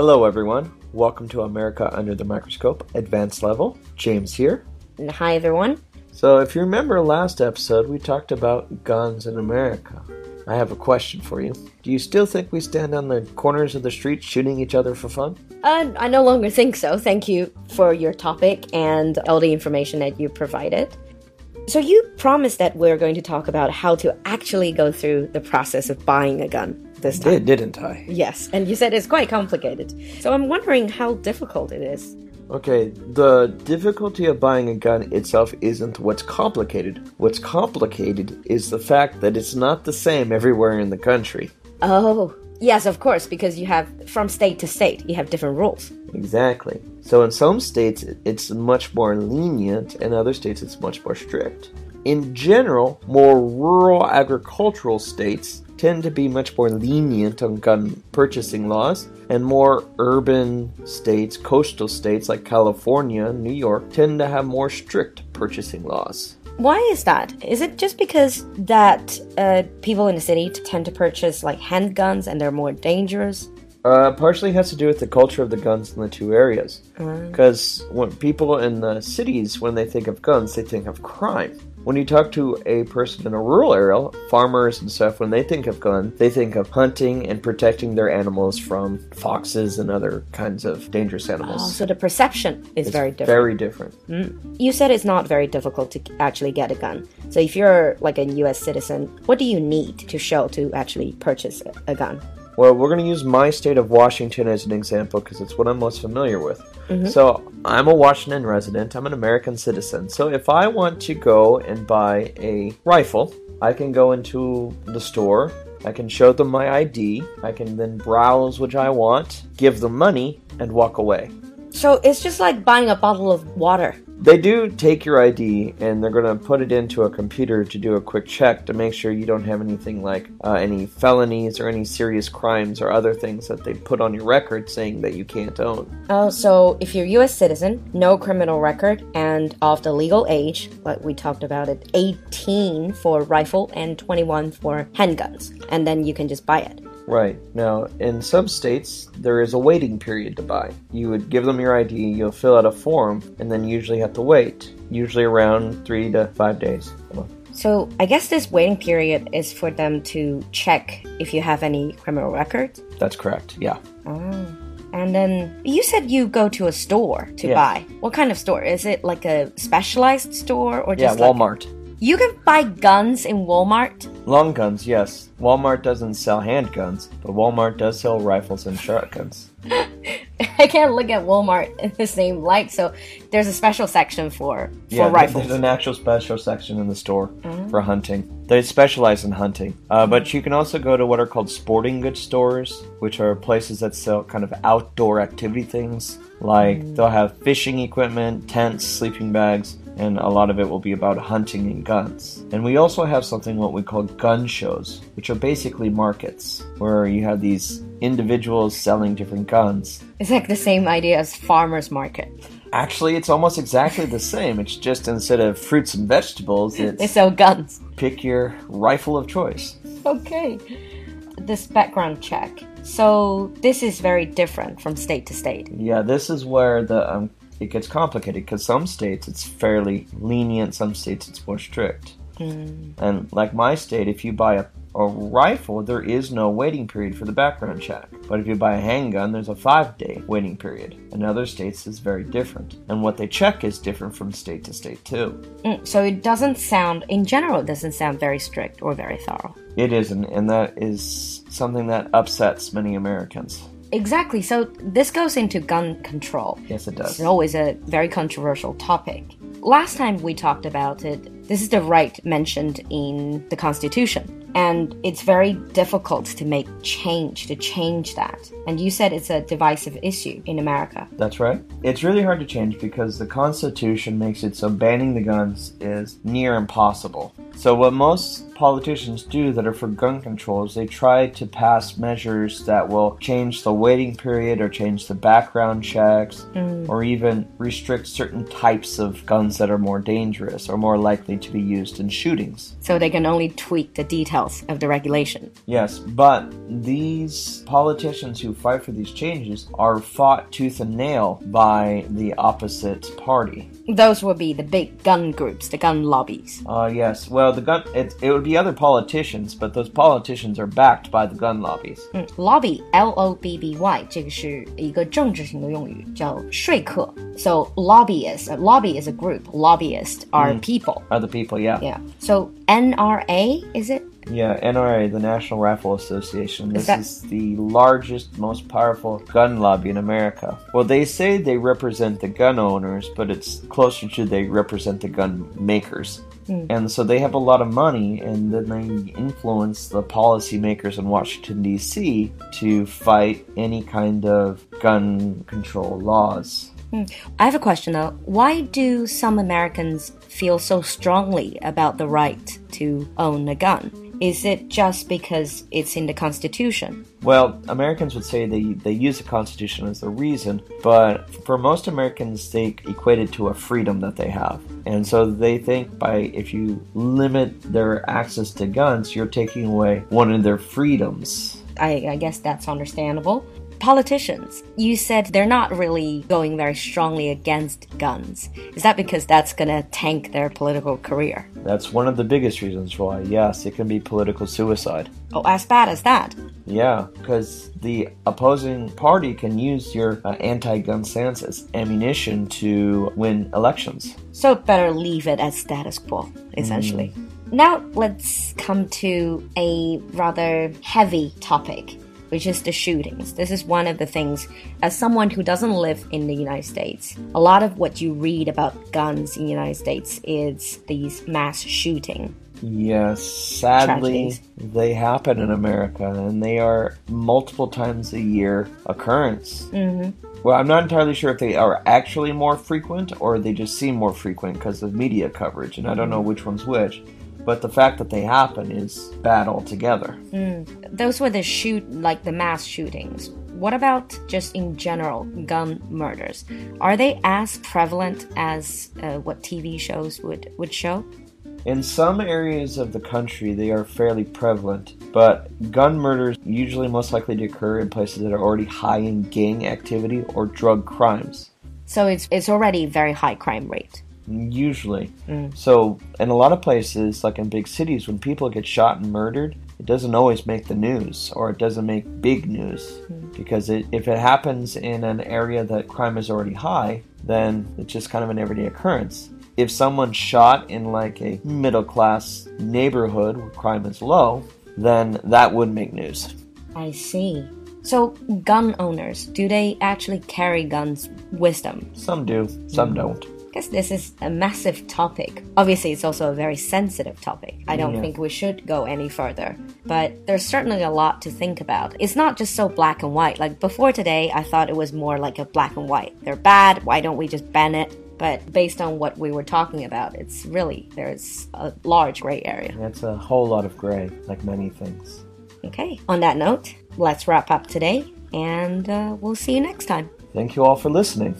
Hello, everyone. Welcome to America Under the Microscope, Advanced Level. James here. And Hi, everyone. So, if you remember last episode, we talked about guns in America. I have a question for you. Do you still think we stand on the corners of the street shooting each other for fun? Uh, I no longer think so. Thank you for your topic and all the information that you provided. So, you promised that we're going to talk about how to actually go through the process of buying a gun this time. Did, didn't I? Yes, and you said it's quite complicated. So, I'm wondering how difficult it is. Okay, the difficulty of buying a gun itself isn't what's complicated. What's complicated is the fact that it's not the same everywhere in the country. Oh, yes, of course, because you have from state to state, you have different rules. Exactly. So in some states it's much more lenient, and other states it's much more strict. In general, more rural agricultural states tend to be much more lenient on gun purchasing laws, and more urban states, coastal states like California, New York, tend to have more strict purchasing laws. Why is that? Is it just because that uh, people in the city tend to purchase like handguns and they're more dangerous? Uh, partially has to do with the culture of the guns in the two areas. Because when people in the cities, when they think of guns, they think of crime. When you talk to a person in a rural area, farmers and stuff, when they think of gun, they think of hunting and protecting their animals from foxes and other kinds of dangerous animals. Oh, so the perception is It's very different. Very different. Mm. You said it's not very difficult to actually get a gun. So if you're like a US citizen, what do you need to show to actually purchase a gun? Well, we're going to use my state of Washington as an example because it's what I'm most familiar with. Mm-hmm. So, I'm a Washington resident, I'm an American citizen. So, if I want to go and buy a rifle, I can go into the store, I can show them my ID, I can then browse which I want, give them money, and walk away. So it's just like buying a bottle of water. They do take your ID and they're going to put it into a computer to do a quick check to make sure you don't have anything like uh, any felonies or any serious crimes or other things that they put on your record saying that you can't own. Oh, so if you're a US citizen, no criminal record, and of the legal age, like we talked about it, 18 for rifle and 21 for handguns, and then you can just buy it. Right. Now, in some states, there is a waiting period to buy. You would give them your ID, you'll fill out a form, and then usually have to wait, usually around three to five days. So I guess this waiting period is for them to check if you have any criminal records. That's correct, yeah. Oh. And then you said you go to a store to Yes. buy. What kind of store? Is it like a specialized store or Yeah, just like Walmart. You can buy guns in Walmart. Long guns, yes. Walmart doesn't sell handguns, but Walmart does sell rifles and shotguns. I can't look at Walmart in the same light, so there's a special section for for Yeah, rifles. there's an actual special section in the store mm-hmm. for hunting. They specialize in hunting. Uh, mm-hmm. but you can also go to what are called sporting goods stores, which are places that sell kind of outdoor activity things. Like mm. they'll have fishing equipment, tents, sleeping bags, and a lot of it will be about hunting and guns. And we also have something what we call gun shows, which are basically markets where you have these individuals selling different guns. It's like the same idea as farmers market. Actually, it's almost exactly the same. It's just instead of fruits and vegetables, it's They sell guns. pick your rifle of choice. Okay. This background check. So this is very different from state to state. Yeah, this is where the um, it gets complicated because some states it's fairly lenient, some states it's more strict. And like my state, if you buy a, a rifle, there is no waiting period for the background check. But if you buy a handgun, there's a five day waiting period. In other states, it's very different. And what they check is different from state to state, too. Mm, so it doesn't sound, in general, it doesn't sound very strict or very thorough. It isn't, and that is something that upsets many Americans. Exactly. So this goes into gun control. Yes, it does. It's always a very controversial topic. Last time we talked about it, this is the right mentioned in the Constitution. And it's very difficult to make change, to change that. And you said it's a divisive issue in America. That's right. It's really hard to change because the Constitution makes it so banning the guns is near impossible. So, what most politicians do that are for gun control is they try to pass measures that will change the waiting period or change the background checks mm. or even restrict certain types of guns that are more dangerous or more likely to be used in shootings. So they can only tweak the details of the regulation. Yes, but these politicians who fight for these changes are fought tooth and nail by the opposite party. Those would be the big gun groups, the gun lobbies. Uh, yes. Well, the gun it, it would be other politicians, but those politicians are backed by the gun lobbies. 嗯，lobby L O B B Y 这个是一个政治性的用语，叫说客。So lobbyist, a lobby is a group. Lobbyists are people. Other people, yeah. Yeah. So NRA is it? Yeah, NRA, the National Rifle Association. This that- is the largest, most powerful gun lobby in America. Well, they say they represent the gun owners, but it's closer to they represent the gun makers. Hmm. And so they have a lot of money, and then they influence the policymakers in Washington, D.C. to fight any kind of gun control laws. Hmm. I have a question though. Why do some Americans feel so strongly about the right to own a gun? Is it just because it's in the Constitution? Well, Americans would say they, they use the Constitution as the reason, but for most Americans, they equate it to a freedom that they have. And so they think by if you limit their access to guns, you're taking away one of their freedoms. I, I guess that's understandable. Politicians, you said they're not really going very strongly against guns. Is that because that's gonna tank their political career? That's one of the biggest reasons why, yes, it can be political suicide. Oh, as bad as that. Yeah, because the opposing party can use your uh, anti gun stance as ammunition to win elections. So better leave it as status quo, essentially. Now let's come to a rather heavy topic, which is the shootings. This is one of the things, as someone who doesn't live in the United States, a lot of what you read about guns in the United States is these mass shooting. Yes, sadly, Tragedies. they happen in America, and they are multiple times a year occurrence. Mm-hmm. Well, I'm not entirely sure if they are actually more frequent or they just seem more frequent because of media coverage, and I don't know which one's which. But the fact that they happen is bad altogether. Those were the shoot, like the mass shootings. What about just in general gun murders? Are they as prevalent as uh, what TV shows would would show? In some areas of the country, they are fairly prevalent, but gun murders usually most likely to occur in places that are already high in gang activity or drug crimes. So it's it's already very high crime rate. Usually. Mm. So, in a lot of places, like in big cities, when people get shot and murdered, it doesn't always make the news or it doesn't make big news. Mm. Because it, if it happens in an area that crime is already high, then it's just kind of an everyday occurrence. If someone's shot in like a middle class neighborhood where crime is low, then that would make news. I see. So gun owners, do they actually carry guns with them? Some do, some mm. don't. Guess this is a massive topic. Obviously, it's also a very sensitive topic. I don't Yeah. think we should go any further. But there's certainly a lot to think about. It's not just so black and white. Like before today, I thought it was more like a black and white. They're bad. Why don't we just ban it? But based on what we were talking about, it's really, there's a large gray area. It's a whole lot of gray, like many things. Okay, on that note, let's wrap up today and uh, we'll see you next time. Thank you all for listening.